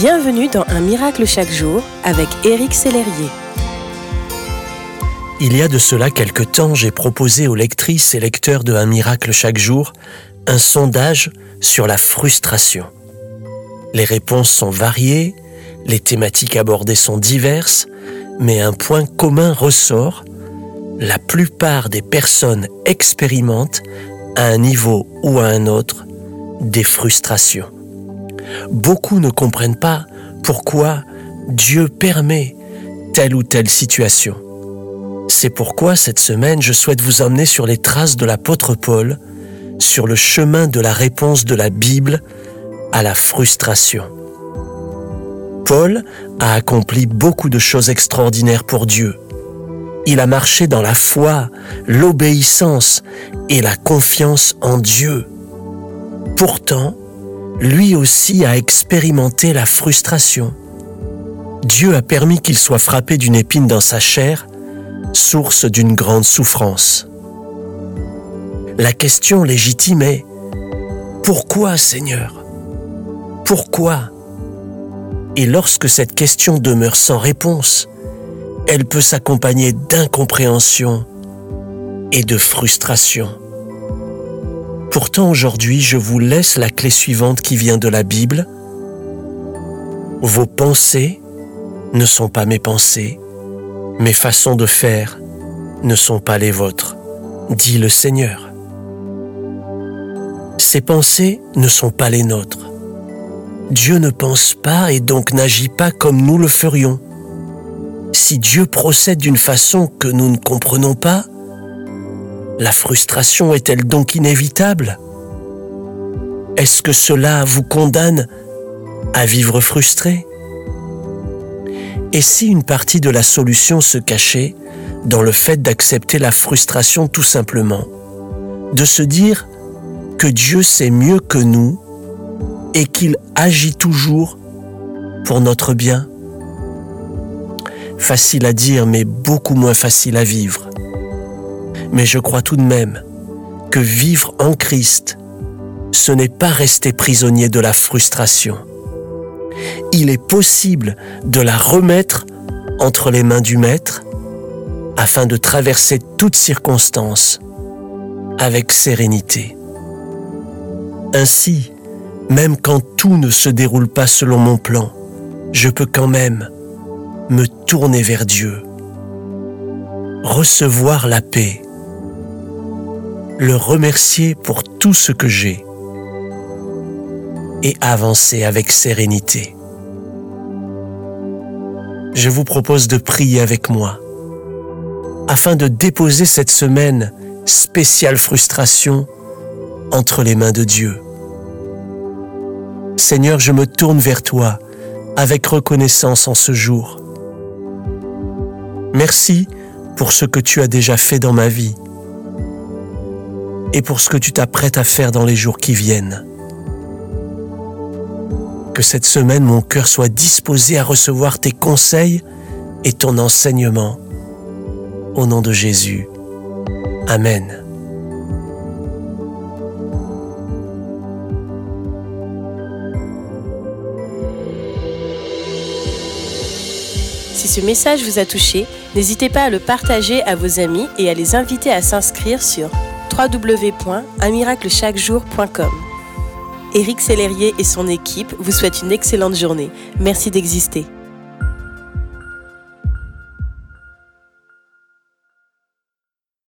Bienvenue dans Un miracle chaque jour avec Éric Sellerier. Il y a de cela quelque temps, j'ai proposé aux lectrices et lecteurs de Un miracle chaque jour un sondage sur la frustration. Les réponses sont variées, les thématiques abordées sont diverses, mais un point commun ressort, la plupart des personnes expérimentent, à un niveau ou à un autre, des frustrations. Beaucoup ne comprennent pas pourquoi Dieu permet telle ou telle situation. C'est pourquoi cette semaine, je souhaite vous emmener sur les traces de l'apôtre Paul, sur le chemin de la réponse de la Bible à la frustration. Paul a accompli beaucoup de choses extraordinaires pour Dieu. Il a marché dans la foi, l'obéissance et la confiance en Dieu. Pourtant, lui aussi a expérimenté la frustration. Dieu a permis qu'il soit frappé d'une épine dans sa chair, source d'une grande souffrance. La question légitime est, pourquoi Seigneur? Pourquoi? Et lorsque cette question demeure sans réponse, elle peut s'accompagner d'incompréhension et de frustration. Pourtant aujourd'hui, je vous laisse la clé suivante qui vient de la Bible. Vos pensées ne sont pas mes pensées, mes façons de faire ne sont pas les vôtres, dit le Seigneur. Ces pensées ne sont pas les nôtres. Dieu ne pense pas et donc n'agit pas comme nous le ferions. Si Dieu procède d'une façon que nous ne comprenons pas, la frustration est-elle donc inévitable? Est-ce que cela vous condamne à vivre frustré? Et si une partie de la solution se cachait dans le fait d'accepter la frustration tout simplement, de se dire que Dieu sait mieux que nous et qu'il agit toujours pour notre bien? Facile à dire mais beaucoup moins facile à vivre mais je crois tout de même que vivre en Christ, ce n'est pas rester prisonnier de la frustration. Il est possible de la remettre entre les mains du Maître afin de traverser toutes circonstances avec sérénité. Ainsi, même quand tout ne se déroule pas selon mon plan, je peux quand même me tourner vers Dieu, recevoir la paix le remercier pour tout ce que j'ai et avancer avec sérénité. Je vous propose de prier avec moi afin de déposer cette semaine spéciale frustration entre les mains de Dieu. Seigneur, je me tourne vers toi avec reconnaissance en ce jour. Merci pour ce que tu as déjà fait dans ma vie et pour ce que tu t'apprêtes à faire dans les jours qui viennent. Que cette semaine, mon cœur soit disposé à recevoir tes conseils et ton enseignement. Au nom de Jésus. Amen. Si ce message vous a touché, n'hésitez pas à le partager à vos amis et à les inviter à s'inscrire sur www.unmiraclechaquejour.com. Éric Sellerier et son équipe vous souhaitent une excellente journée. Merci d'exister.